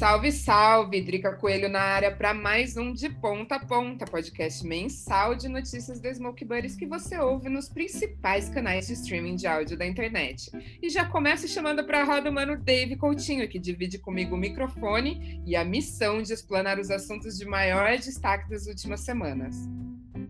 Salve, salve! Drica Coelho na área para mais um De Ponta a Ponta, podcast mensal de notícias da Smoke Buddies que você ouve nos principais canais de streaming de áudio da internet. E já começo chamando para a roda o mano Dave Coutinho, que divide comigo o microfone e a missão de explanar os assuntos de maior destaque das últimas semanas.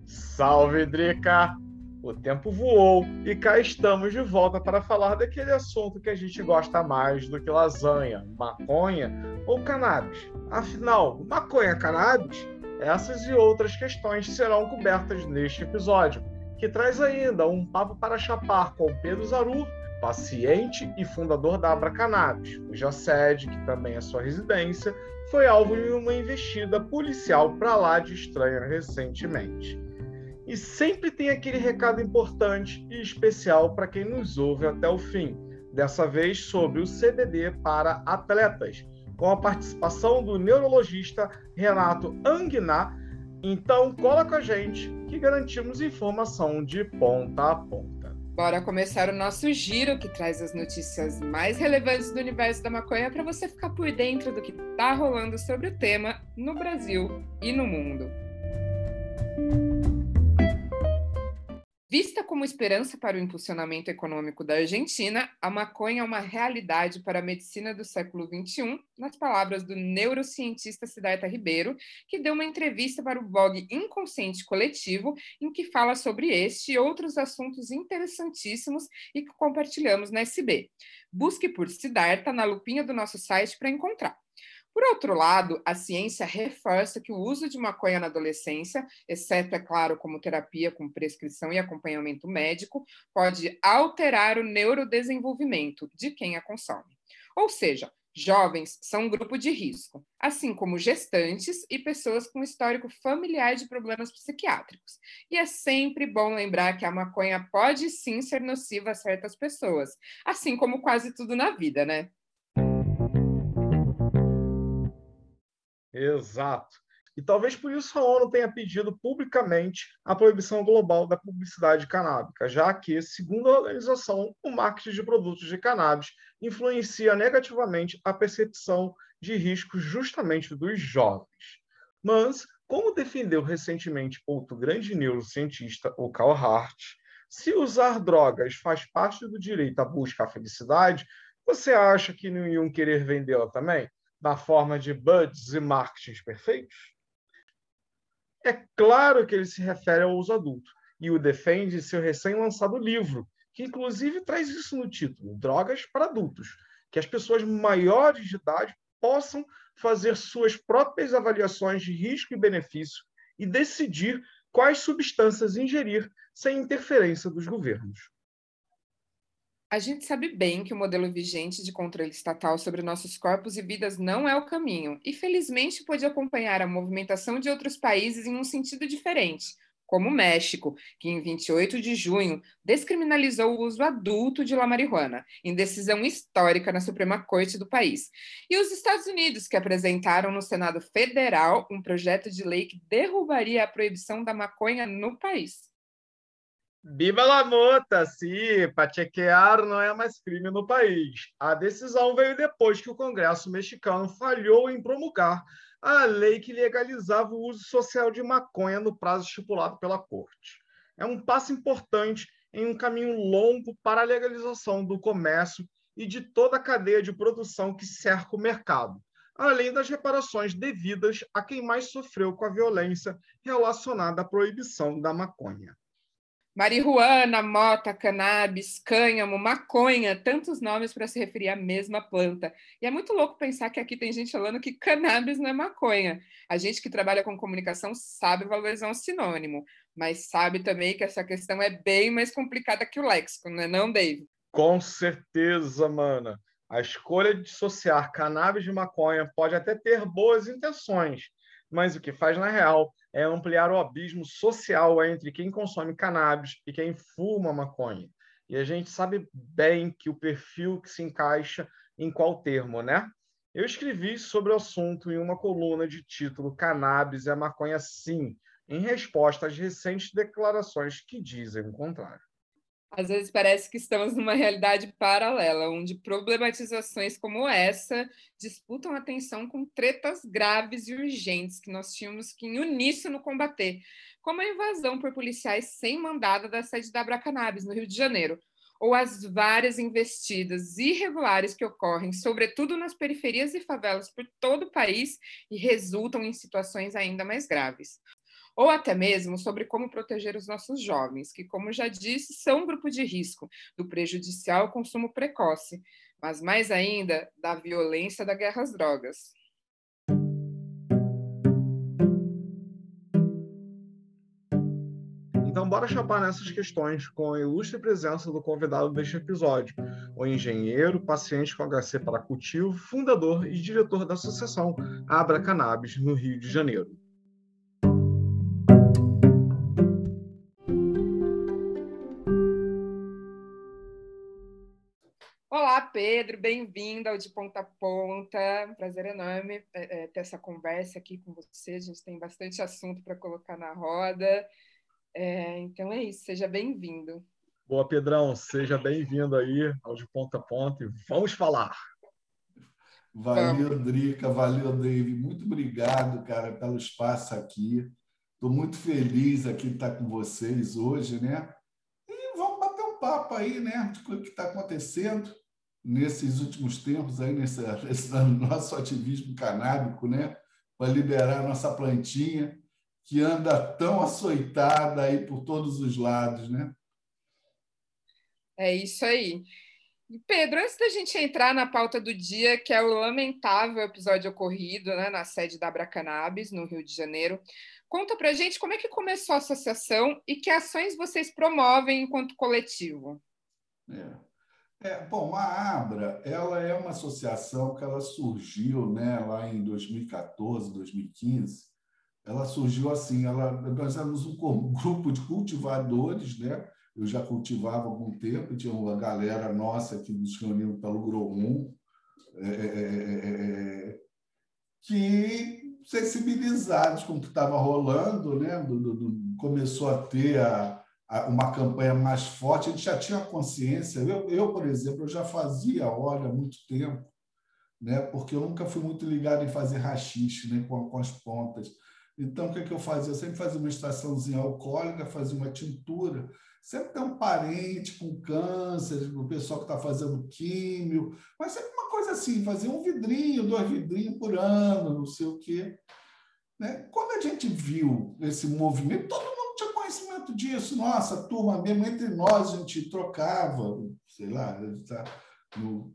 Salve, Drica! O tempo voou e cá estamos de volta para falar daquele assunto que a gente gosta mais do que lasanha, maconha ou cannabis. Afinal, maconha, cannabis? Essas e outras questões serão cobertas neste episódio, que traz ainda um papo para chapar com Pedro Zaru, paciente e fundador da Abra Cannabis, cuja sede, que também é sua residência, foi alvo de uma investida policial para lá de estranha recentemente. E sempre tem aquele recado importante e especial para quem nos ouve até o fim. Dessa vez sobre o CBD para atletas, com a participação do neurologista Renato Anguiná. Então, cola com a gente que garantimos informação de ponta a ponta. Bora começar o nosso giro que traz as notícias mais relevantes do universo da maconha para você ficar por dentro do que está rolando sobre o tema no Brasil e no mundo. Vista como esperança para o impulsionamento econômico da Argentina, a maconha é uma realidade para a medicina do século XXI, nas palavras do neurocientista Siddhartha Ribeiro, que deu uma entrevista para o blog Inconsciente Coletivo, em que fala sobre este e outros assuntos interessantíssimos e que compartilhamos na SB. Busque por Siddhartha na lupinha do nosso site para encontrar. Por outro lado, a ciência reforça que o uso de maconha na adolescência, exceto, é claro, como terapia com prescrição e acompanhamento médico, pode alterar o neurodesenvolvimento de quem a consome. Ou seja, jovens são um grupo de risco, assim como gestantes e pessoas com histórico familiar de problemas psiquiátricos. E é sempre bom lembrar que a maconha pode sim ser nociva a certas pessoas, assim como quase tudo na vida, né? Exato. E talvez por isso a ONU tenha pedido publicamente a proibição global da publicidade canábica, já que, segundo a organização, o marketing de produtos de cannabis influencia negativamente a percepção de riscos justamente dos jovens. Mas, como defendeu recentemente outro grande neurocientista, o Carl Hart, se usar drogas faz parte do direito à busca à felicidade, você acha que iam querer vendê-la também? Na forma de buds e marketings perfeitos? É claro que ele se refere ao uso adulto e o defende em seu recém-lançado livro, que inclusive traz isso no título: Drogas para Adultos, que as pessoas maiores de idade possam fazer suas próprias avaliações de risco e benefício e decidir quais substâncias ingerir sem interferência dos governos. A gente sabe bem que o modelo vigente de controle estatal sobre nossos corpos e vidas não é o caminho, e felizmente pôde acompanhar a movimentação de outros países em um sentido diferente, como o México, que em 28 de junho descriminalizou o uso adulto de la marihuana, em decisão histórica na Suprema Corte do país, e os Estados Unidos, que apresentaram no Senado Federal um projeto de lei que derrubaria a proibição da maconha no país. Viva la! Sim, pachequear não é mais crime no país. A decisão veio depois que o Congresso mexicano falhou em promulgar a lei que legalizava o uso social de maconha no prazo estipulado pela Corte. É um passo importante em um caminho longo para a legalização do comércio e de toda a cadeia de produção que cerca o mercado, além das reparações devidas a quem mais sofreu com a violência relacionada à proibição da maconha. Marihuana, mota, cannabis, cânhamo, maconha, tantos nomes para se referir à mesma planta. E é muito louco pensar que aqui tem gente falando que cannabis não é maconha. A gente que trabalha com comunicação sabe valorizar um sinônimo, mas sabe também que essa questão é bem mais complicada que o léxico, não é não, Dave? Com certeza, mana. A escolha de dissociar cannabis de maconha pode até ter boas intenções, mas o que faz na real é ampliar o abismo social entre quem consome cannabis e quem fuma maconha. E a gente sabe bem que o perfil que se encaixa em qual termo, né? Eu escrevi sobre o assunto em uma coluna de título Cannabis é maconha sim, em resposta às recentes declarações que dizem o contrário. Às vezes parece que estamos numa realidade paralela, onde problematizações como essa disputam atenção com tretas graves e urgentes que nós tínhamos que, em uníssono, combater, como a invasão por policiais sem mandado da sede da Abracanabis, no Rio de Janeiro, ou as várias investidas irregulares que ocorrem, sobretudo nas periferias e favelas por todo o país e resultam em situações ainda mais graves ou até mesmo sobre como proteger os nossos jovens, que, como já disse, são um grupo de risco do prejudicial consumo precoce, mas mais ainda da violência da guerra às drogas. Então, bora chapar nessas questões com a ilustre presença do convidado deste episódio, o engenheiro, paciente com HC para cultivo, fundador e diretor da associação Abra Cannabis, no Rio de Janeiro. Pedro, bem-vindo ao De Ponta a Ponta. Prazer enorme é, é, ter essa conversa aqui com você. A gente tem bastante assunto para colocar na roda. É, então é isso, seja bem-vindo. Boa, Pedrão, seja bem-vindo aí ao De Ponta a Ponta e vamos falar. Valeu, Drica, valeu, Dave. Muito obrigado, cara, pelo espaço aqui. Estou muito feliz aqui de estar com vocês hoje, né? E vamos bater um papo aí, né? De o que está acontecendo nesses últimos tempos, aí, nesse, nesse nosso ativismo canábico, né? para liberar a nossa plantinha, que anda tão açoitada aí por todos os lados. Né? É isso aí. Pedro, antes da gente entrar na pauta do dia, que é o lamentável episódio ocorrido né, na sede da Abracanabis, no Rio de Janeiro, conta para gente como é que começou a associação e que ações vocês promovem enquanto coletivo. É. É, bom, a Abra, ela é uma associação que ela surgiu, né, lá em 2014, 2015. Ela surgiu assim, ela, nós éramos um grupo de cultivadores, né? Eu já cultivava há algum tempo, tinha uma galera nossa que nos reuniu pelo Gromum, é é, é, é, que sensibilizados com o que estava rolando, né? Do, do, do, começou a ter a, uma campanha mais forte, a gente já tinha consciência. Eu, eu, por exemplo, eu já fazia óleo há muito tempo, né? porque eu nunca fui muito ligado em fazer rachixe né? com, com as pontas. Então, o que, é que eu fazia? Eu sempre fazia uma extraçãozinha alcoólica, fazia uma tintura. Sempre tem um parente com câncer, o pessoal que está fazendo químio, mas sempre uma coisa assim, fazer um vidrinho, dois vidrinhos por ano, não sei o quê. Né? Quando a gente viu esse movimento, todo mundo conhecimento disso. Nossa, turma, mesmo entre nós a gente trocava, sei lá, tá no,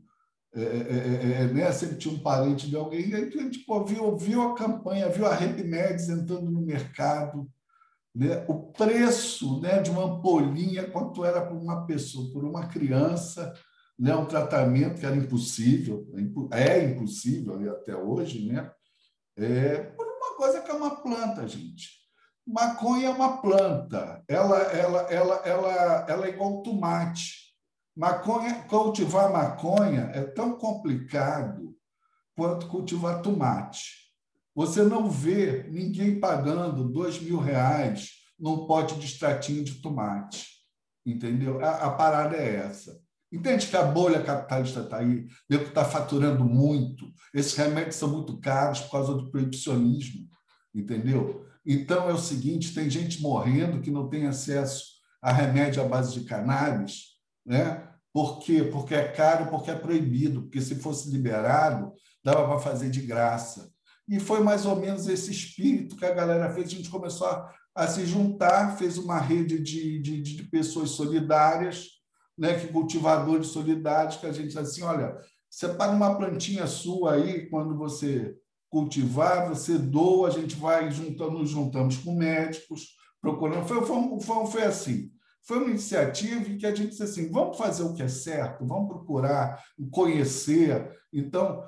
é, é, é, é, né? sempre tinha um parente de alguém, a gente pô, viu, viu a campanha, viu a Repimedes entrando no mercado, né? o preço né, de uma ampolinha, quanto era por uma pessoa, por uma criança, né, um tratamento que era impossível, é impossível até hoje, né? É, por uma coisa que é uma planta, gente. Maconha é uma planta, ela, ela, ela, ela, ela é igual tomate. Maconha, cultivar maconha é tão complicado quanto cultivar tomate. Você não vê ninguém pagando dois mil reais num pote de extratinho de tomate. Entendeu? A, a parada é essa. Entende que a bolha capitalista está aí, que está faturando muito. Esses remédios são muito caros por causa do proibicionismo. Entendeu? Então é o seguinte: tem gente morrendo que não tem acesso a remédio à base de cannabis, né? Por quê? Porque é caro, porque é proibido, porque se fosse liberado, dava para fazer de graça. E foi mais ou menos esse espírito que a galera fez. A gente começou a, a se juntar, fez uma rede de, de, de pessoas solidárias, né, que cultivadores solidários, que a gente assim, olha, separa uma plantinha sua aí quando você cultivar, você doa, a gente vai juntando, nos juntamos com médicos, procurando. Foi, foi, foi, foi assim. Foi uma iniciativa em que a gente disse assim: vamos fazer o que é certo, vamos procurar conhecer. Então,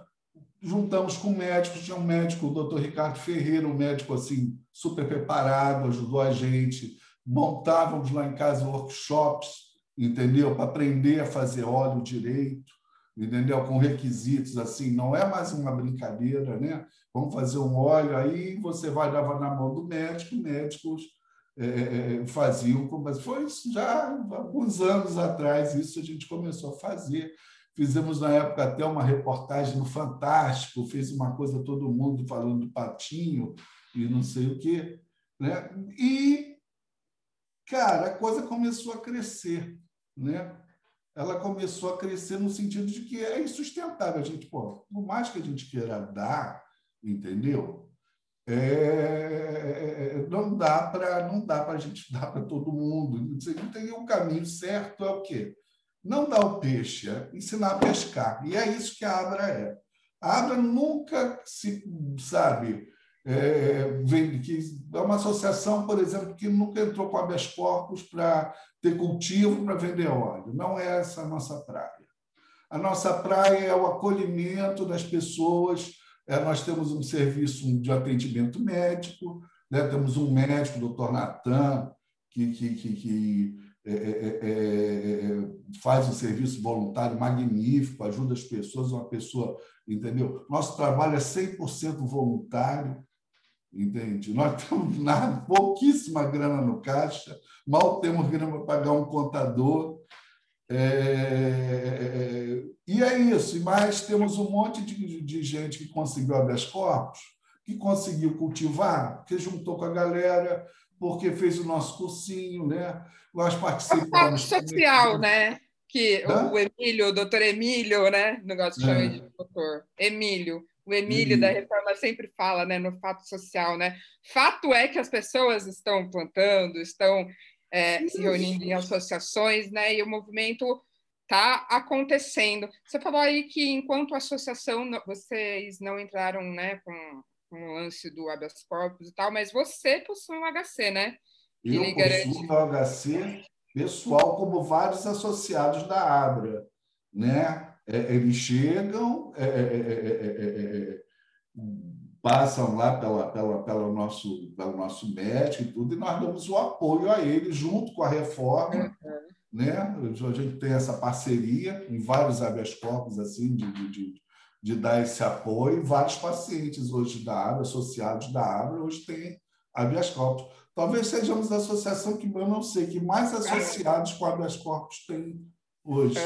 juntamos com médicos, tinha um médico, o doutor Ricardo Ferreira, um médico assim super preparado, ajudou a gente. Montávamos lá em casa workshops, entendeu? Para aprender a fazer óleo direito entendeu? Com requisitos assim, não é mais uma brincadeira, né? Vamos fazer um óleo aí, você vai dar na mão do médico, médicos é, faziam, mas foi já alguns anos atrás, isso a gente começou a fazer. Fizemos, na época, até uma reportagem no Fantástico, fez uma coisa todo mundo falando do patinho e não sei o quê. Né? E, cara, a coisa começou a crescer. Né? Ela começou a crescer no sentido de que é insustentável. A gente, pô, por mais que a gente queira dar, entendeu? É, não dá para não dá para a gente dar para todo mundo. Não tem um caminho certo é o quê? Não dar o peixe, é ensinar a pescar. E é isso que a Abra é. A Abra nunca se sabe é, que é uma associação, por exemplo, que nunca entrou com habeas corpus para ter cultivo para vender óleo. Não é essa a nossa praia. A nossa praia é o acolhimento das pessoas. É, nós temos um serviço de atendimento médico, né? temos um médico, o doutor Natan, que, que, que, que é é, é, é, é, faz um serviço voluntário magnífico, ajuda as pessoas, uma pessoa, entendeu? Nosso trabalho é 100% voluntário, entende? Nós temos nada, pouquíssima grana no caixa, mal temos grana para pagar um contador. É, e é isso, mas temos um monte de, de gente que conseguiu habeas corpus, que conseguiu cultivar, que juntou com a galera, porque fez o nosso cursinho, né? Nós participamos. É social, né? Que Hã? o Emílio, o doutor Emílio, né? O negócio chama é. de doutor Emílio. O Emílio uhum. da Reforma sempre fala, né, no fato social, né? Fato é que as pessoas estão plantando, estão é, se reunindo em associações, né? E o movimento está acontecendo. Você falou aí que enquanto associação vocês não entraram, né, com com o lance do habeas corpus e tal, mas você possui um HC, né? Eu Ele possuo garante... um HC pessoal, como vários associados da Abra, né? É, eles chegam, é, é, passam lá pela, pela, pelo, nosso, pelo nosso médico e tudo, e nós damos o apoio a eles junto com a reforma. Uhum. Né? A gente tem essa parceria em vários habeas corpus assim, de, de, de dar esse apoio. Vários pacientes hoje da ABRA, associados da ABRA, hoje têm habeas corpus. Talvez sejamos a associação que eu não sei, que mais associados com habeas corpus tem hoje.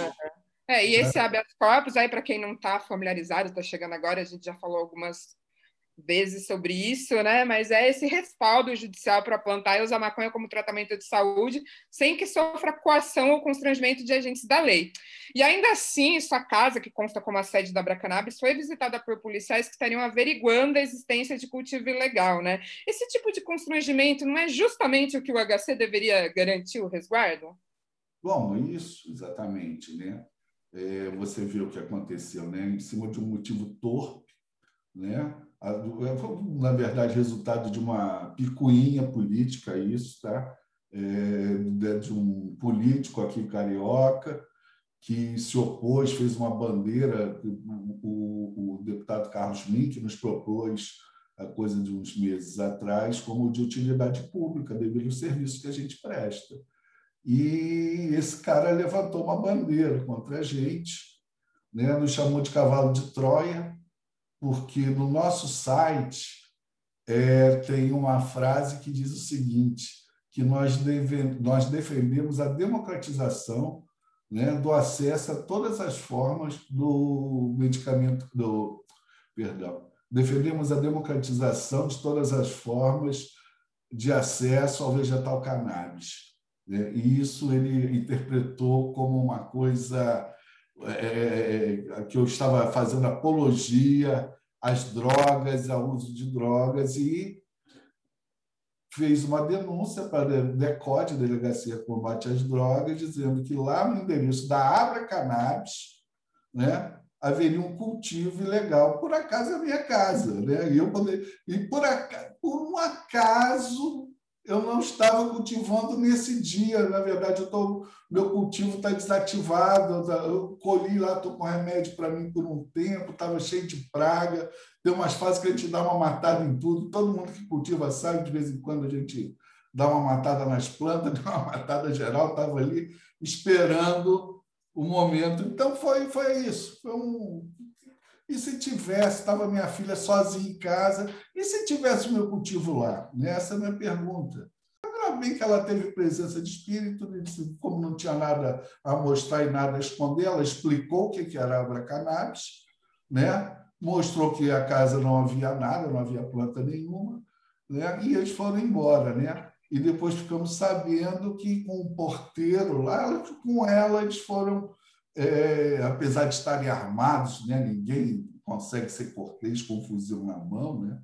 É, e esse habeas corpus, aí para quem não está familiarizado, está chegando agora, a gente já falou algumas vezes sobre isso, né? Mas é esse respaldo judicial para plantar e usar maconha como tratamento de saúde, sem que sofra coação ou constrangimento de agentes da lei. E ainda assim, sua casa, que consta como a sede da Bracanabis, foi visitada por policiais que estariam averiguando a existência de cultivo ilegal, né? Esse tipo de constrangimento não é justamente o que o HC deveria garantir o resguardo? Bom, isso, exatamente, né? É, você viu o que aconteceu, né? Em cima de um motivo torpe, né? É, na verdade, resultado de uma picuinha política, isso, tá? É, de um político aqui carioca que se opôs, fez uma bandeira, o, o deputado Carlos Mink nos propôs a coisa de uns meses atrás como de utilidade pública devido ao serviço que a gente presta. E esse cara levantou uma bandeira contra a gente, né? nos chamou de cavalo de Troia, porque no nosso site é, tem uma frase que diz o seguinte, que nós, deve, nós defendemos a democratização né, do acesso a todas as formas do medicamento, do, perdão, defendemos a democratização de todas as formas de acesso ao vegetal cannabis. Né? E isso ele interpretou como uma coisa é, é, é, que eu estava fazendo apologia às drogas, ao uso de drogas, e fez uma denúncia para a DECODE, Delegacia de Combate às Drogas, dizendo que lá no endereço da Abra Cannabis, né, haveria um cultivo ilegal. Por acaso é a minha casa. Né? E, eu poder... e por, acaso, por um acaso eu não estava cultivando nesse dia. Na verdade, eu tô, meu cultivo está desativado. Eu colhi lá, estou com remédio para mim por um tempo, estava cheio de praga. Tem umas fases que a gente dá uma matada em tudo. Todo mundo que cultiva sabe, de vez em quando a gente dá uma matada nas plantas, dá uma matada geral. Estava ali esperando o momento. Então, foi, foi isso. Foi um, e se tivesse, estava minha filha sozinha em casa, e se tivesse meu cultivo lá? Essa é a minha pergunta. Ainda bem que ela teve presença de espírito, como não tinha nada a mostrar e nada a esconder, ela explicou o que era Abra Cannabis, né? mostrou que a casa não havia nada, não havia planta nenhuma, né? e eles foram embora. Né? E depois ficamos sabendo que com o porteiro lá, com ela, eles foram, é, apesar de estarem armados, né? ninguém consegue ser cortês com um fuzil na mão, né?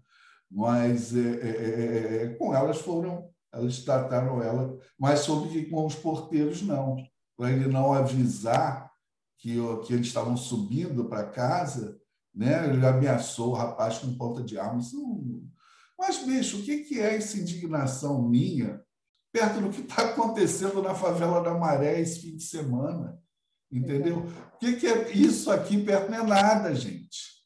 mas é, é, é, é com elas foram, elas trataram ela, mas soube que com os porteiros não, para ele não avisar que, que eles estavam subindo para casa, né? ele ameaçou o rapaz com ponta de arma. Mas, bicho, o que é essa indignação minha perto do que está acontecendo na favela da Maré esse fim de semana? Entendeu? O que é isso aqui perto? Não é nada, gente.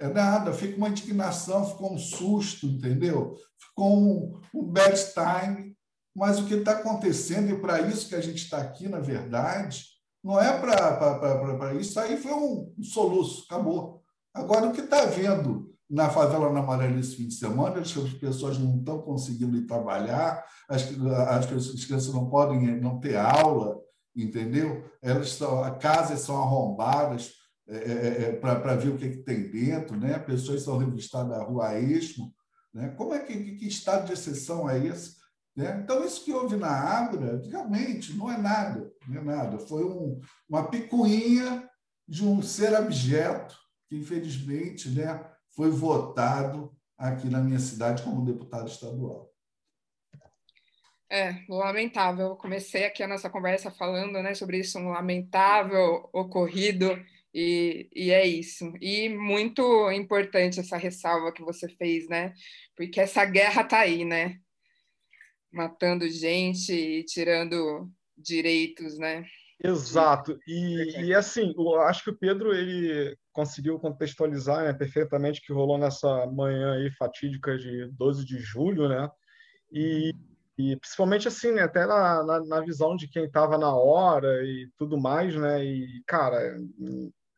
É nada, fica uma indignação, ficou um susto, entendeu? Ficou um, um bad time. Mas o que está acontecendo, e para isso que a gente está aqui, na verdade, não é para isso. Aí foi um, um soluço, acabou. Agora, o que está vendo na favela na Amarela esse fim de semana, as pessoas não estão conseguindo ir trabalhar, as, as, as crianças não podem não ter aula, entendeu? Elas são, as casas são arrombadas, é, é, é, é para ver o que, é que, tem dentro, né? pessoas são revistadas na rua a esmo. Né? Como é que, que, estado de exceção é esse? Né? Então, isso que houve na Abra, realmente, não é nada, não é nada. Foi um, uma picuinha de um ser abjeto que, infelizmente, né, foi votado aqui na minha cidade como deputado estadual. É, lamentável. Eu comecei aqui a nossa conversa falando né, sobre isso, um lamentável ocorrido e, e, é isso. E muito importante essa ressalva que você fez, né? Porque essa guerra tá aí, né? Matando gente e tirando direitos, né? Exato. E, e assim, eu acho que o Pedro ele conseguiu contextualizar né, perfeitamente o que rolou nessa manhã aí fatídica de 12 de julho, né? E, e principalmente assim, né, até na, na, na visão de quem estava na hora e tudo mais, né? E, cara,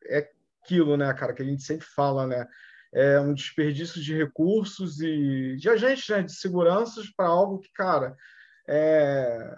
é aquilo, né, cara, que a gente sempre fala, né? É um desperdício de recursos e de agentes né, de seguranças para algo que, cara, é,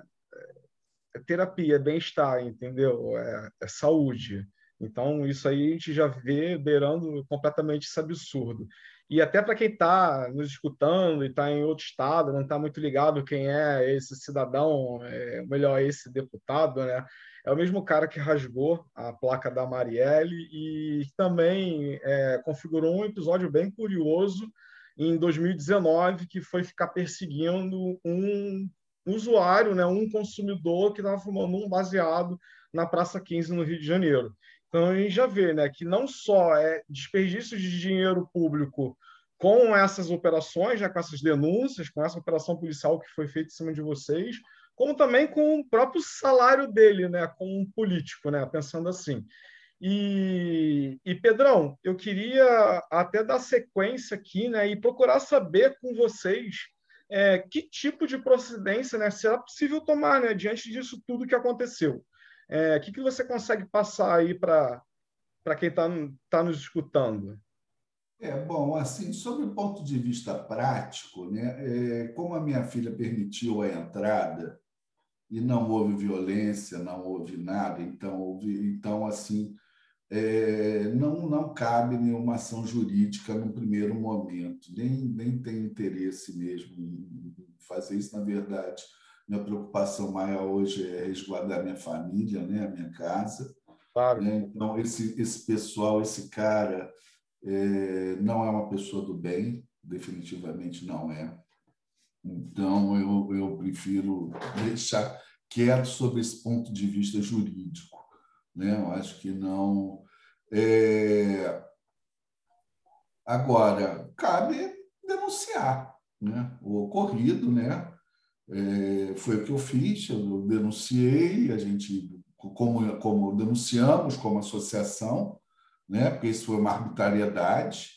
é terapia, é bem-estar, entendeu? É, é, saúde. Então, isso aí a gente já vê beirando completamente esse absurdo. E até para quem está nos escutando e está em outro estado, não está muito ligado quem é esse cidadão, é, melhor, esse deputado, né? É o mesmo cara que rasgou a placa da Marielle e também é, configurou um episódio bem curioso em 2019, que foi ficar perseguindo um usuário, né, um consumidor que estava fumando um baseado na Praça 15, no Rio de Janeiro. Então, a gente já vê né, que não só é desperdício de dinheiro público com essas operações, já com essas denúncias, com essa operação policial que foi feita em cima de vocês, como também com o próprio salário dele, né, como um político, né, pensando assim. E, e, Pedrão, eu queria até dar sequência aqui né, e procurar saber com vocês é, que tipo de procedência né, será possível tomar né, diante disso tudo que aconteceu. É, o que, que você consegue passar aí para quem está tá nos escutando? É, bom, assim, sobre o ponto de vista prático, né, é, como a minha filha permitiu a entrada e não houve violência, não houve nada, então, houve, então assim, é, não, não cabe nenhuma ação jurídica no primeiro momento, nem, nem tem interesse mesmo em fazer isso, na verdade. Minha preocupação maior hoje é resguardar minha família, né, a minha casa. Claro. Né? Então, esse, esse pessoal, esse cara, é, não é uma pessoa do bem, definitivamente não é. Então, eu, eu prefiro deixar quieto sobre esse ponto de vista jurídico. Né? Eu acho que não. É... Agora, cabe denunciar né? o ocorrido. Né? É... Foi o que eu fiz, eu denunciei, a gente, como, como denunciamos como associação, né? porque isso foi uma arbitrariedade.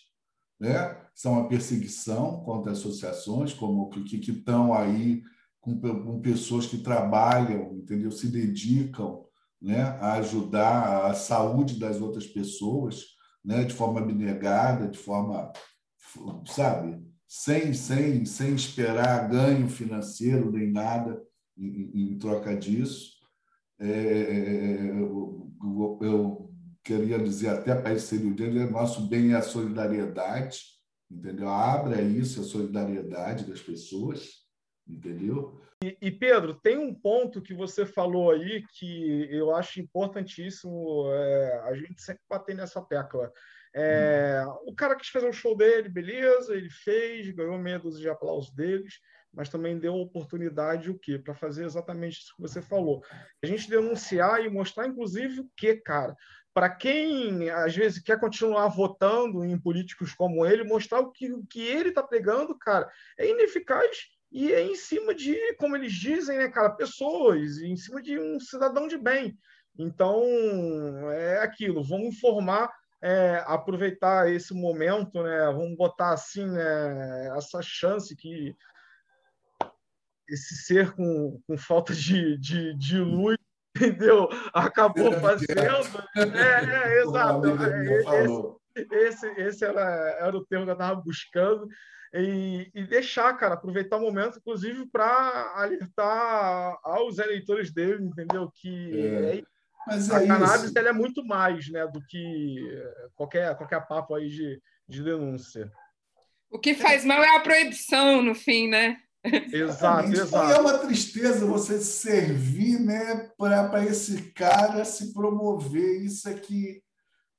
Né? são uma perseguição contra associações como que, que estão aí com, com, pessoas que trabalham, entendeu? Se dedicam, né, a ajudar a saúde das outras pessoas, né, de forma abnegada, de forma, sabe? Sem, sem, sem esperar ganho financeiro nem nada em, em troca disso. É, eu, eu, queria dizer até para esse seria o nosso bem é a solidariedade, entendeu? Abra isso, a solidariedade das pessoas, entendeu? E, e, Pedro, tem um ponto que você falou aí que eu acho importantíssimo é, a gente sempre bater nessa tecla. É. O cara quis fazer o show dele, beleza, ele fez, ganhou meia dúzia de aplausos deles, mas também deu oportunidade o quê? Para fazer exatamente isso que você falou. A gente denunciar e mostrar, inclusive, o quê, cara? Para quem às vezes quer continuar votando em políticos como ele, mostrar o que, o que ele está pegando, cara, é ineficaz e é em cima de, como eles dizem, né, cara, pessoas, em cima de um cidadão de bem. Então, é aquilo, vamos informar, é, aproveitar esse momento, né, vamos botar assim, né, essa chance que esse ser com, com falta de, de, de luz, entendeu? Acabou fazendo. É, é exato. É, esse, esse, esse era, era o termo que eu estava buscando. E, e, deixar, cara, aproveitar o momento, inclusive, para alertar aos eleitores dele, entendeu? Que é. Mas a é cannabis ela é muito mais né, do que qualquer, qualquer papo aí de, de denúncia. O que faz mal é a proibição, no fim, né? Exato, exato. é uma tristeza você servir né, para esse cara se promover. Isso é que,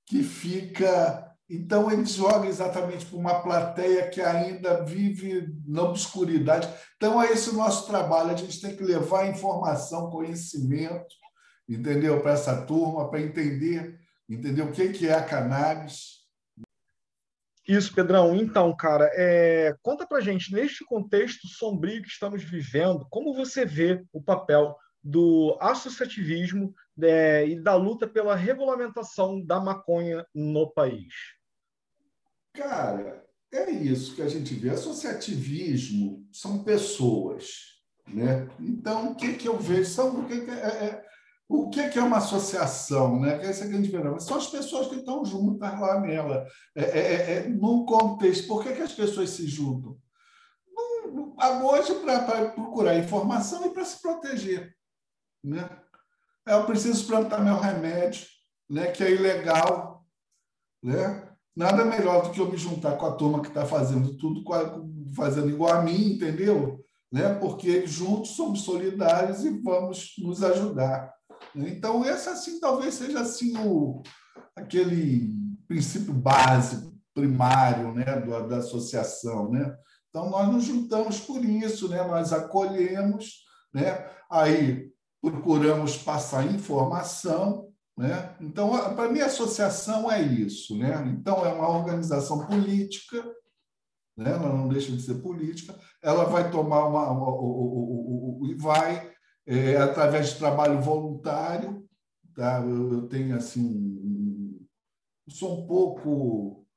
que fica. Então, ele joga exatamente para uma plateia que ainda vive na obscuridade. Então, é esse o nosso trabalho. A gente tem que levar informação, conhecimento, entendeu? Para essa turma, para entender, entender o que é a cannabis, isso, Pedrão. Então, cara, é... conta pra gente, neste contexto sombrio que estamos vivendo, como você vê o papel do associativismo é, e da luta pela regulamentação da maconha no país? Cara, é isso que a gente vê. Associativismo são pessoas, né? Então, o que, que eu vejo? São, o que, que é, é o que é uma associação? Né? Essa é grande verdade. São as pessoas que estão juntas lá nela, é, é, é, é num contexto. Por que, que as pessoas se juntam? Hoje, para procurar informação e para se proteger. Né? Eu preciso plantar meu remédio, né, que é ilegal. Né? Nada melhor do que eu me juntar com a turma que está fazendo tudo, fazendo igual a mim, entendeu? Né? Porque juntos somos solidários e vamos nos ajudar. Então, esse assim talvez seja assim o aquele princípio básico, primário, né, do, da associação, né? Então nós nos juntamos por isso, né? Nós acolhemos, né? Aí procuramos passar informação, né? Então, para mim, a associação é isso, né? Então, é uma organização política, né? ela não deixa de ser política, ela vai tomar uma. e vai é, através de trabalho voluntário. Tá? Eu, eu tenho assim, sou um pouco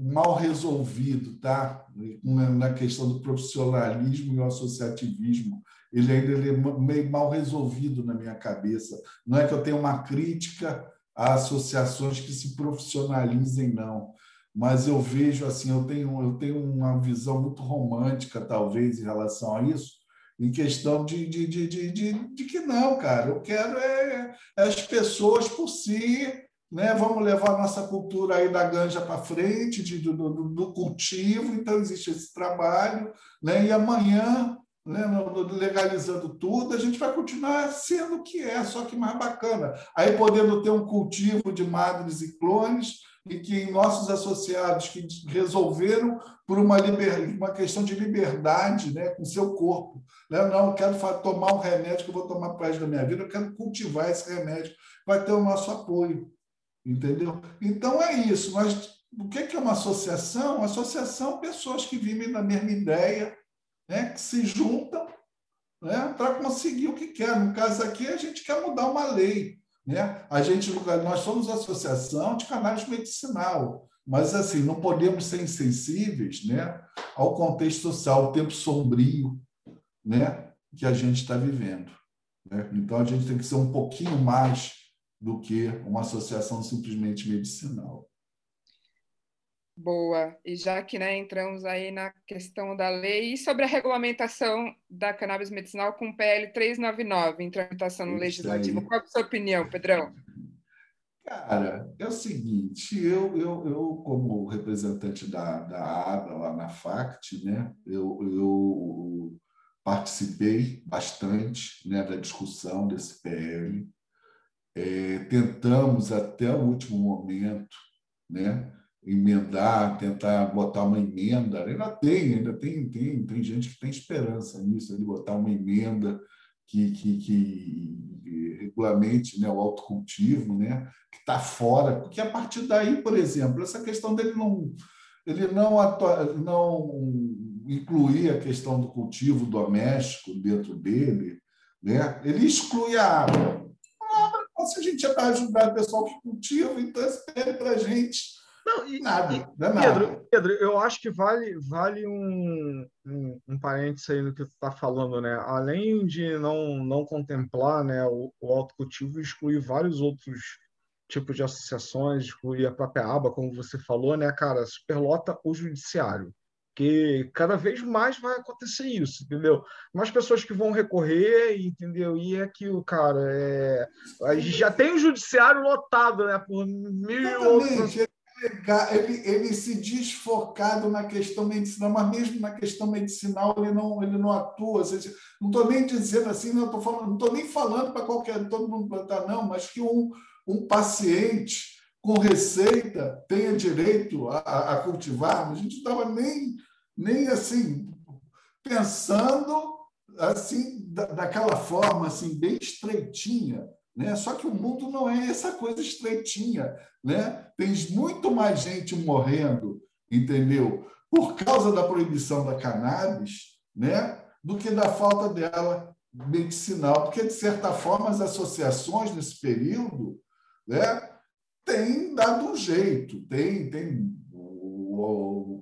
mal resolvido, tá? Na questão do profissionalismo e o associativismo, ele ainda ele é meio mal resolvido na minha cabeça. Não é que eu tenha uma crítica a associações que se profissionalizem, não. Mas eu vejo assim, eu tenho eu tenho uma visão muito romântica, talvez, em relação a isso, em questão de, de, de, de, de, de que não, cara, eu quero é, é, as pessoas por si, né? vamos levar a nossa cultura aí da ganja para frente, de, do, do, do, cultivo, então existe esse trabalho, né? e amanhã, né, legalizando tudo, a gente vai continuar sendo o que é, só que mais bacana. Aí podendo ter um cultivo de madres e clones, e que nossos associados que resolveram por uma, liber, uma questão de liberdade né, com seu corpo. Né? Não, eu quero tomar um remédio que eu vou tomar para da minha vida, eu quero cultivar esse remédio. Vai ter o nosso apoio. Entendeu? Então é isso. Nós, o que é uma associação? Uma associação pessoas que vivem na mesma ideia, né, que se juntam né, para conseguir o que quer. No caso aqui, a gente quer mudar uma lei. Né? A gente, nós somos associação de canais medicinal, mas assim não podemos ser insensíveis, né, ao contexto social, ao tempo sombrio, né, que a gente está vivendo. Né? Então a gente tem que ser um pouquinho mais do que uma associação simplesmente medicinal. Boa. E já que né, entramos aí na questão da lei e sobre a regulamentação da cannabis medicinal com o PL 399 em tramitação no Legislativo, qual é a sua opinião, Pedrão? Cara, é o seguinte, eu, eu, eu como representante da, da ABA lá na FACT, né, eu, eu participei bastante né, da discussão desse PL, é, tentamos até o último momento né, emendar, tentar botar uma emenda. Ainda tem, ainda tem, tem, tem gente que tem esperança nisso, de botar uma emenda que, que, que regulamente né, o autocultivo, né, que está fora, porque a partir daí, por exemplo, essa questão dele não, ele não, atua, não incluir a questão do cultivo doméstico dentro dele, né, ele exclui a água. A água se a gente está ajudando o pessoal que cultiva, então espere para a gente não, e, nada, e, não é Pedro, nada. Pedro, eu acho que vale, vale um, um, um parênteses aí no que tu está falando, né? Além de não, não contemplar né, o, o autocultivo, excluir vários outros tipos de associações, excluir a própria aba, como você falou, né, cara? Superlota o judiciário que cada vez mais vai acontecer isso, entendeu? Mais pessoas que vão recorrer, entendeu? E é aquilo, cara, é... a gente já tem o judiciário lotado, né? Por mil outros ele, ele se diz focado na questão medicinal, mas mesmo na questão medicinal ele não, ele não atua. Seja, não estou nem dizendo assim, não estou falando, não estou nem falando para qualquer todo mundo plantar, não, mas que um, um paciente com receita tenha direito a, a cultivar. A gente não estava nem, nem assim pensando assim da, daquela forma assim bem estreitinha né? Só que o mundo não é essa coisa estreitinha. Né? Tem muito mais gente morrendo, entendeu? Por causa da proibição da cannabis, né? do que da falta dela medicinal. Porque, de certa forma, as associações nesse período né, têm dado um jeito, tem,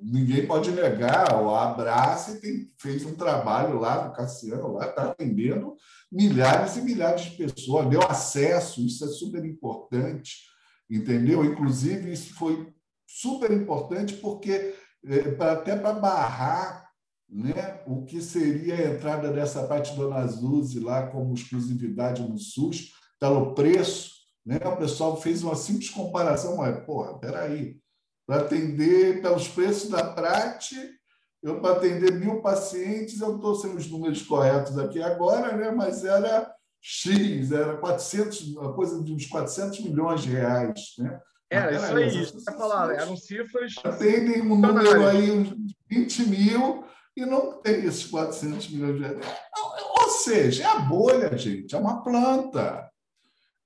ninguém pode negar, o Abrace tem, fez um trabalho lá do Cassiano, lá está atendendo milhares e milhares de pessoas, deu acesso, isso é super importante, entendeu? Inclusive, isso foi super importante porque é, até para barrar né, o que seria a entrada dessa parte do Nazuzi lá como exclusividade no SUS, pelo preço, né? o pessoal fez uma simples comparação, mas, porra, peraí, para atender pelos preços da Prate, eu para atender mil pacientes, eu estou sem os números corretos aqui agora, né? mas era X, era 400, uma coisa de uns 400 milhões de reais. Né? Era, isso aí, isso que falar, eram cifras. Atendem um número aí, uns 20 mil, e não tem esses 400 milhões de reais. Ou seja, é a bolha, gente, é uma planta.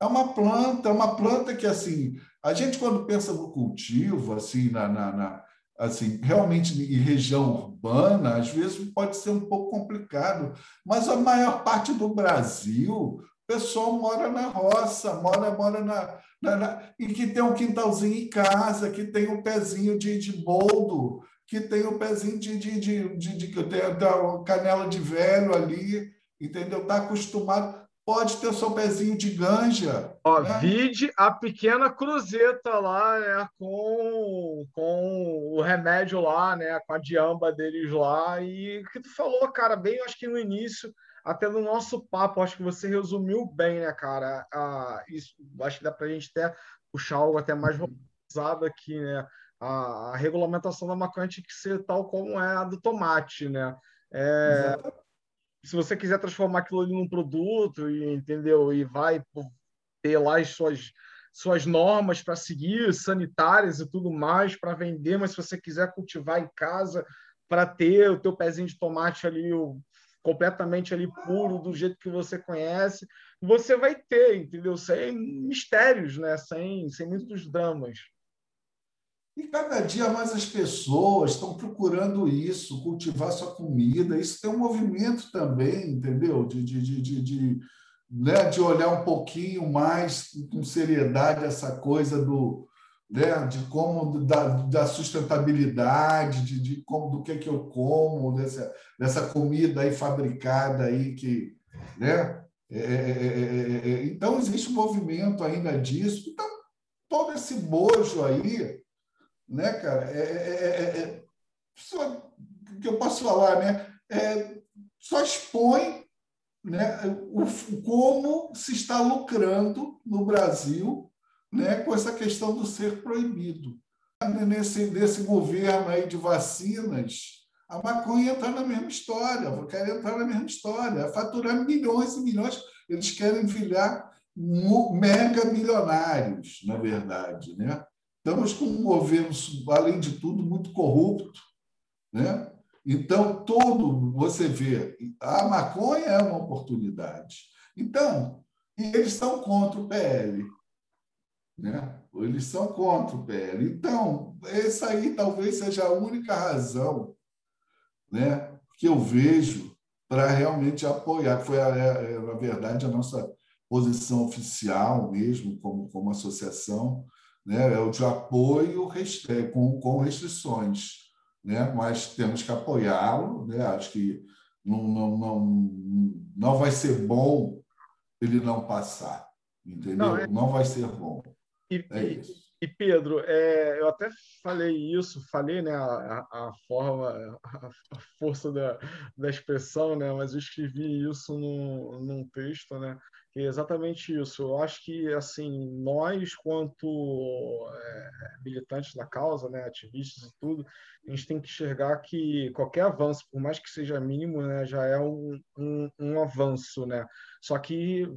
É uma planta, é uma planta que, assim, a gente, quando pensa no cultivo, assim, na, na, na assim, realmente em região urbana, às vezes pode ser um pouco complicado, mas a maior parte do Brasil, o pessoal mora na roça, mora, mora na, na, na e que tem um quintalzinho em casa, que tem um pezinho de, de boldo, que tem um pezinho de, de, de, de, de, de, de canela de velho ali, entendeu? Está acostumado pode ter o seu pezinho de ganja. Ó, né? Vide a pequena cruzeta lá, né? Com, com o remédio lá, né? Com a diamba deles lá. E o que tu falou, cara, bem, acho que no início, até no nosso papo, acho que você resumiu bem, né, cara? Ah, isso, acho que dá para a gente até puxar algo até mais usado aqui, né? A, a, regulamentação da maconha tinha que ser tal como é a do tomate, né? É, se você quiser transformar aquilo ali num produto, e, entendeu? E vai ter lá as suas, suas normas para seguir, sanitárias e tudo mais, para vender, mas se você quiser cultivar em casa para ter o teu pezinho de tomate ali o, completamente ali puro, do jeito que você conhece, você vai ter, entendeu? Sem mistérios, né? Sem, sem muitos dramas. E cada dia mais as pessoas estão procurando isso, cultivar sua comida. Isso tem um movimento também, entendeu? De, de, de, de, de, né? de olhar um pouquinho mais com seriedade essa coisa do, né? de como da, da sustentabilidade, de, de como do que, é que eu como, dessa, dessa comida aí fabricada aí que. Né? É, é, é, então, existe um movimento ainda disso. Então, todo esse bojo aí né, cara? É, é, é, só que eu posso falar, né? só expõe né, o, como se está lucrando no Brasil né, com essa questão do ser proibido. Nesse, nesse governo aí de vacinas, a maconha está na mesma história, quer entrar na mesma história, faturar milhões e milhões. Eles querem virar mega milionários, na verdade. Né? Estamos com um governo, além de tudo, muito corrupto. Né? Então, todo, você vê, a maconha é uma oportunidade. Então, eles são contra o PL. Né? Eles são contra o PL. Então, essa aí talvez seja a única razão né, que eu vejo para realmente apoiar, foi, a, a, na verdade, a nossa posição oficial mesmo, como, como associação, né, é o de apoio é, com, com restrições. Né, mas temos que apoiá-lo. Né, acho que não, não, não, não vai ser bom ele não passar, entendeu? Não, é... não vai ser bom. E, é isso. E Pedro, é, eu até falei isso, falei né, a, a forma, a, a, força da, da expressão, né, mas eu escrevi isso no, num texto, né, exatamente isso. Eu acho que assim nós, quanto é, militantes da causa, né, ativistas e tudo, a gente tem que enxergar que qualquer avanço, por mais que seja mínimo, né, já é um, um, um avanço, né. Só que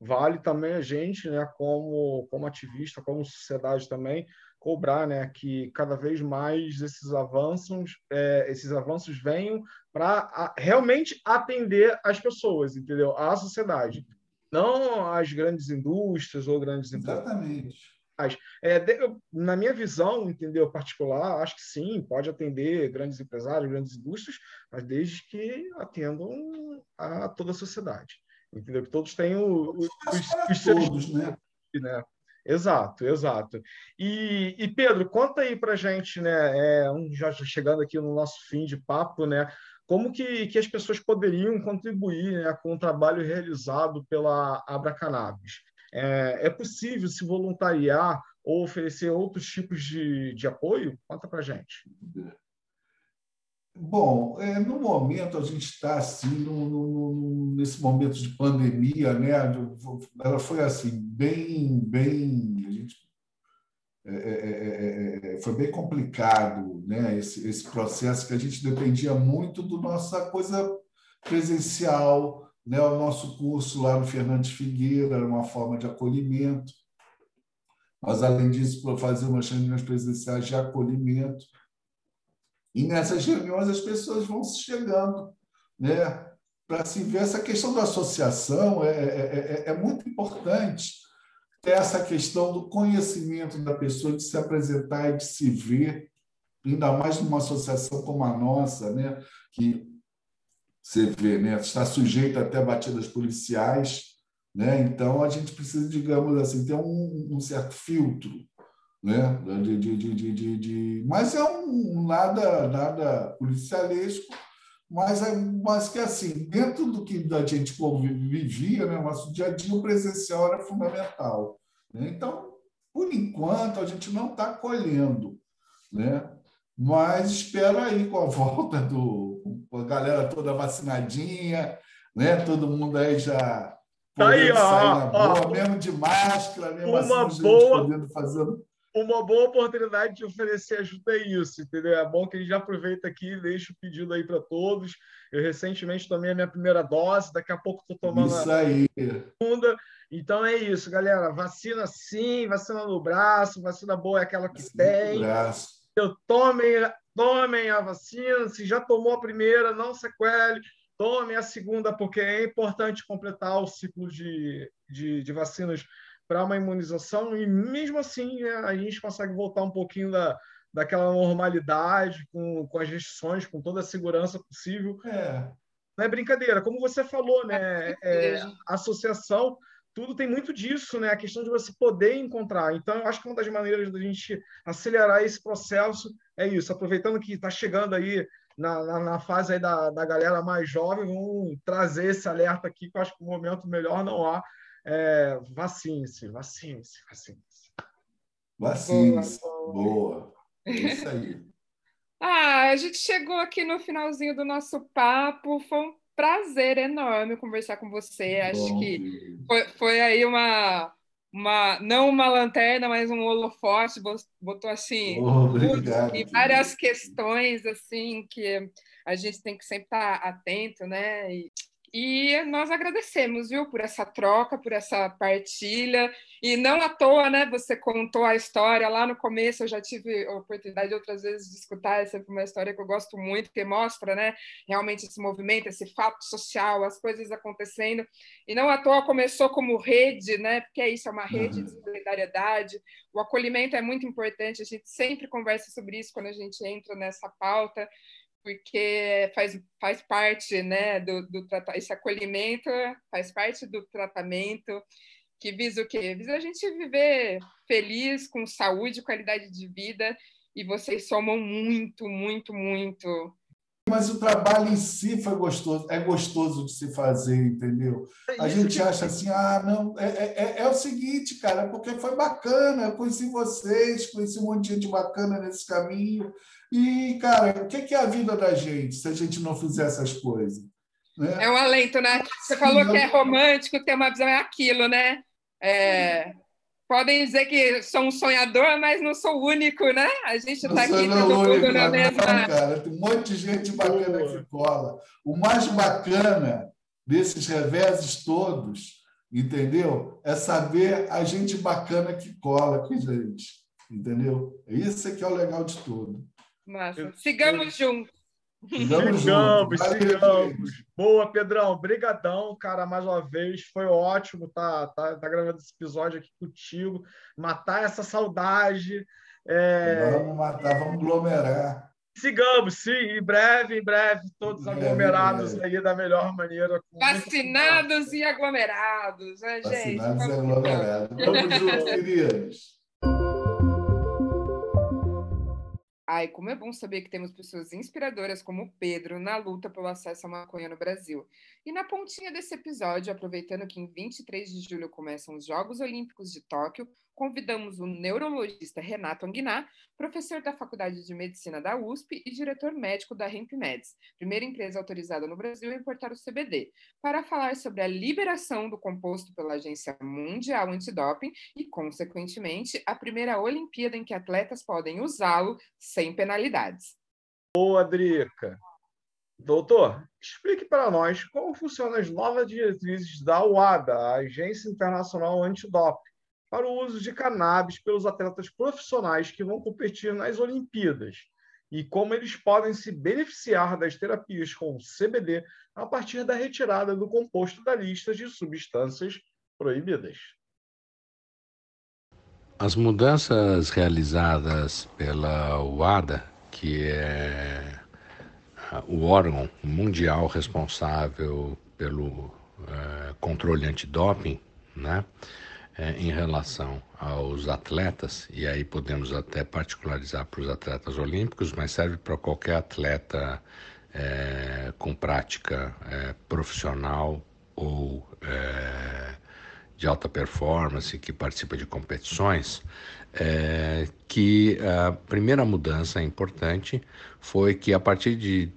vale também a gente, né, como, como ativista, como sociedade também, cobrar, né, que cada vez mais esses avanços, é, esses avanços venham para realmente atender as pessoas, entendeu? A sociedade, não as grandes indústrias ou grandes Exatamente. É, de, na minha visão, entendeu, particular, acho que sim, pode atender grandes empresários, grandes indústrias, mas desde que atendam a toda a sociedade entendeu? Que todos têm o, os, os todos, né? né? Exato, exato. E, e Pedro, conta aí para gente, né? É, um, já chegando aqui no nosso fim de papo, né? Como que, que as pessoas poderiam contribuir né, com o trabalho realizado pela Abra Cannabis? É, é possível se voluntariar ou oferecer outros tipos de, de apoio? Conta para gente. Bom, é, no momento a gente está assim, no, no, nesse momento de pandemia, né? Ela foi assim bem, bem, a gente, é é, é, é, foi bem complicado, né? Esse, esse processo que a gente dependia muito do nossa coisa presencial, né? O nosso curso lá no Fernandes Figueira era uma forma de acolhimento. Mas além disso, fazer umas reuniões presenciais de acolhimento e nessas reuniões as pessoas vão se chegando, né? Para se ver essa questão da associação é, é, é, muito importante essa questão do conhecimento da pessoa, de se apresentar e de se ver, ainda mais numa associação como a nossa, né? Que você vê, né? Está sujeita até batidas policiais, né? Então a gente precisa, digamos assim, ter um, um certo filtro né? De, de, de, de, de, mas é um nada nada policialesco, mas é mas que assim dentro do que a gente vivia, né? Nosso dia a dia o presencial era fundamental. Né? Então, por enquanto a gente não está colhendo, né? Mas espera aí com a volta do com a galera toda vacinadinha, né? Todo mundo aí já Tá aí, ó, boa, ó, mesmo de máscara, mesmo uma assim, boa, podendo fazer uma boa oportunidade de oferecer ajuda é isso, entendeu? É bom que a gente já aproveita aqui e deixa o pedido aí para todos. Eu recentemente tomei a minha primeira dose, daqui a pouco estou tomando isso aí. a segunda. Então é isso, galera. Vacina sim, vacina no braço, vacina boa é aquela que vacina tem. Eu tomem, tomem a vacina. Se já tomou a primeira, não sequele. Tomem a segunda, porque é importante completar o ciclo de, de, de vacinas para uma imunização e mesmo assim né, a gente consegue voltar um pouquinho da, daquela normalidade, com, com as restrições, com toda a segurança possível. É. Não é brincadeira, como você falou, né? É, é associação, tudo tem muito disso, né? A questão de você poder encontrar. Então, eu acho que uma das maneiras da gente acelerar esse processo é isso, aproveitando que está chegando aí na, na, na, fase aí da, da galera mais jovem, vamos trazer esse alerta aqui, que eu acho que o momento melhor não há é, vacine-se, vacine-se, vacine-se. Vacine-se, boa. É isso aí. ah, a gente chegou aqui no finalzinho do nosso papo. Foi um prazer enorme conversar com você. Acho Bom, que foi, foi aí uma uma não uma lanterna, mas um holofote, botou assim oh, obrigado, e várias questões assim que a gente tem que sempre estar atento, né? E, e nós agradecemos, viu, por essa troca, por essa partilha. E não à toa, né? Você contou a história lá no começo. Eu já tive a oportunidade outras vezes de escutar. Essa é uma história que eu gosto muito, que mostra, né? Realmente esse movimento, esse fato social, as coisas acontecendo. E não à toa começou como rede, né? Porque é isso, é uma rede uhum. de solidariedade. O acolhimento é muito importante. A gente sempre conversa sobre isso quando a gente entra nessa pauta porque faz, faz parte né, do, do esse acolhimento faz parte do tratamento que visa o quê? Visa a gente viver feliz, com saúde, qualidade de vida, e vocês somam muito, muito, muito. Mas o trabalho em si foi gostoso, é gostoso de se fazer, entendeu? É a gente acha assim, ah, não, é, é, é, é o seguinte, cara, porque foi bacana, eu conheci vocês, conheci um monte de gente bacana nesse caminho, e, cara, o que é a vida da gente se a gente não fizer essas coisas? Né? É um alento, né? Você falou que é romântico, tem uma visão, é aquilo, né? É, podem dizer que sou um sonhador, mas não sou o único, né? A gente está aqui todo mundo na mesma. Não, cara, tem um monte de gente bacana que cola. O mais bacana desses reveses todos, entendeu? É saber a gente bacana que cola com a gente, entendeu? Isso que é o legal de tudo. Massa. Sigamos juntos. Sigamos, sigamos, sigamos. Boa, Pedrão. Brigadão, cara, mais uma vez. Foi ótimo tá, tá, tá gravando esse episódio aqui contigo. Matar essa saudade. É... Vamos matar, vamos aglomerar. Sigamos, sim, em breve, em breve, todos aglomerados aí da melhor maneira. Vacinados e aglomerados, né, gente? Vacinados e aglomerados. Vamos juntos, queridos. Ai, como é bom saber que temos pessoas inspiradoras como o Pedro na luta pelo acesso à maconha no Brasil. E na pontinha desse episódio, aproveitando que em 23 de julho começam os Jogos Olímpicos de Tóquio, convidamos o neurologista Renato Anguiná, professor da Faculdade de Medicina da USP e diretor médico da HempMeds, primeira empresa autorizada no Brasil a importar o CBD, para falar sobre a liberação do composto pela Agência Mundial Antidoping e, consequentemente, a primeira Olimpíada em que atletas podem usá-lo sem penalidades. Boa, Drica. Doutor, explique para nós como funcionam as novas diretrizes da UADA, a Agência Internacional Antidoping para o uso de cannabis pelos atletas profissionais que vão competir nas Olimpíadas e como eles podem se beneficiar das terapias com CBD a partir da retirada do composto da lista de substâncias proibidas. As mudanças realizadas pela UADA, que é o órgão mundial responsável pelo é, controle antidoping, né? é, em relação aos atletas, e aí podemos até particularizar para os atletas olímpicos, mas serve para qualquer atleta é, com prática é, profissional ou de alta performance que participa de competições, é, que a primeira mudança importante foi que a partir de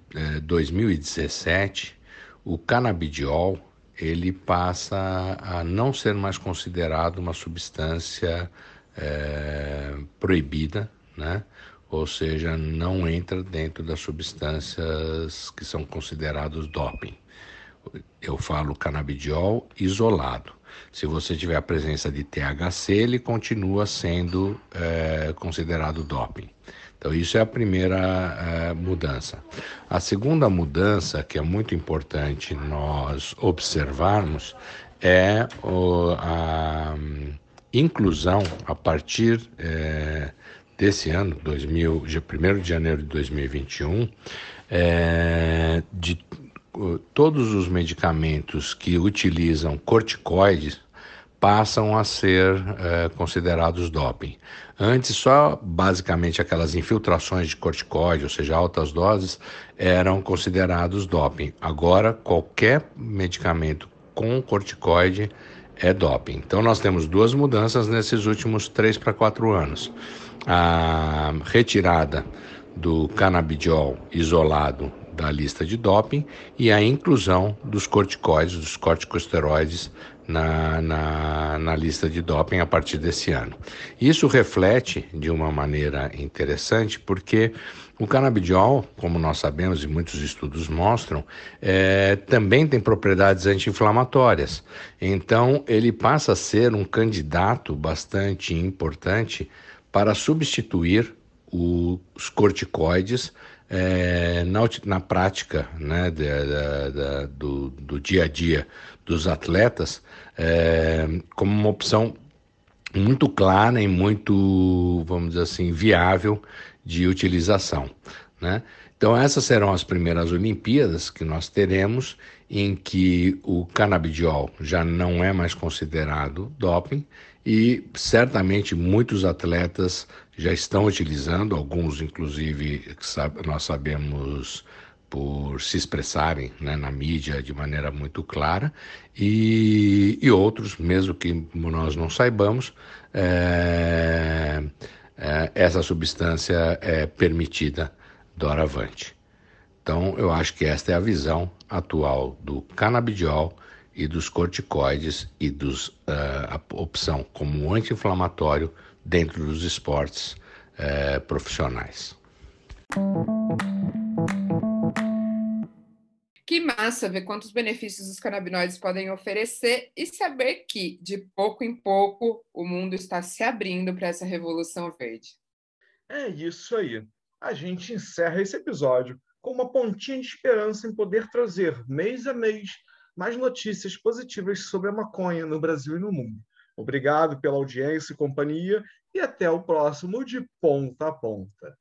2017 é, o canabidiol ele passa a não ser mais considerado uma substância é, proibida, né? ou seja, não entra dentro das substâncias que são considerados doping. Eu falo canabidiol isolado. Se você tiver a presença de THC, ele continua sendo é, considerado doping. Então, isso é a primeira uh, mudança. A segunda mudança, que é muito importante nós observarmos, é o, a um, inclusão, a partir uh, desse ano, 2000, 1 de janeiro de 2021, uh, eh, de todos os medicamentos que utilizam corticoides passam a ser é, considerados doping. Antes, só basicamente aquelas infiltrações de corticoide, ou seja, altas doses, eram considerados doping. Agora, qualquer medicamento com corticoide é doping. Então, nós temos duas mudanças nesses últimos três para quatro anos: a retirada do canabidiol isolado da lista de doping e a inclusão dos corticoides, dos corticosteroides na, na, na, lista de doping a partir desse ano. Isso reflete de uma maneira interessante porque o canabidiol, como nós sabemos e muitos estudos mostram, é, também tem propriedades anti-inflamatórias. Então, ele passa a ser um candidato bastante importante para substituir os corticoides é, na, na, prática né, do, do, dia a dia dos atletas é, como uma opção muito clara e muito, vamos dizer assim, viável de utilização. Né? Então, essas serão as primeiras Olimpíadas que nós teremos em que o canabidiol já não é mais considerado doping e certamente muitos atletas já estão utilizando, alguns inclusive nós sabemos por se expressarem né, na mídia de maneira muito clara, e, e outros, mesmo que nós não saibamos, é, é, essa substância é permitida doravante. Então, eu acho que esta é a visão atual do canabidiol e dos corticoides e dos, uh, a opção como anti-inflamatório dentro dos esportes uh, profissionais. Que massa ver quantos benefícios os canabinoides podem oferecer e saber que, de pouco em pouco, o mundo está se abrindo para essa revolução verde. É isso aí. A gente encerra esse episódio com uma pontinha de esperança em poder trazer, mês a mês, mais notícias positivas sobre a maconha no Brasil e no mundo. Obrigado pela audiência e companhia e até o próximo de Ponta a Ponta.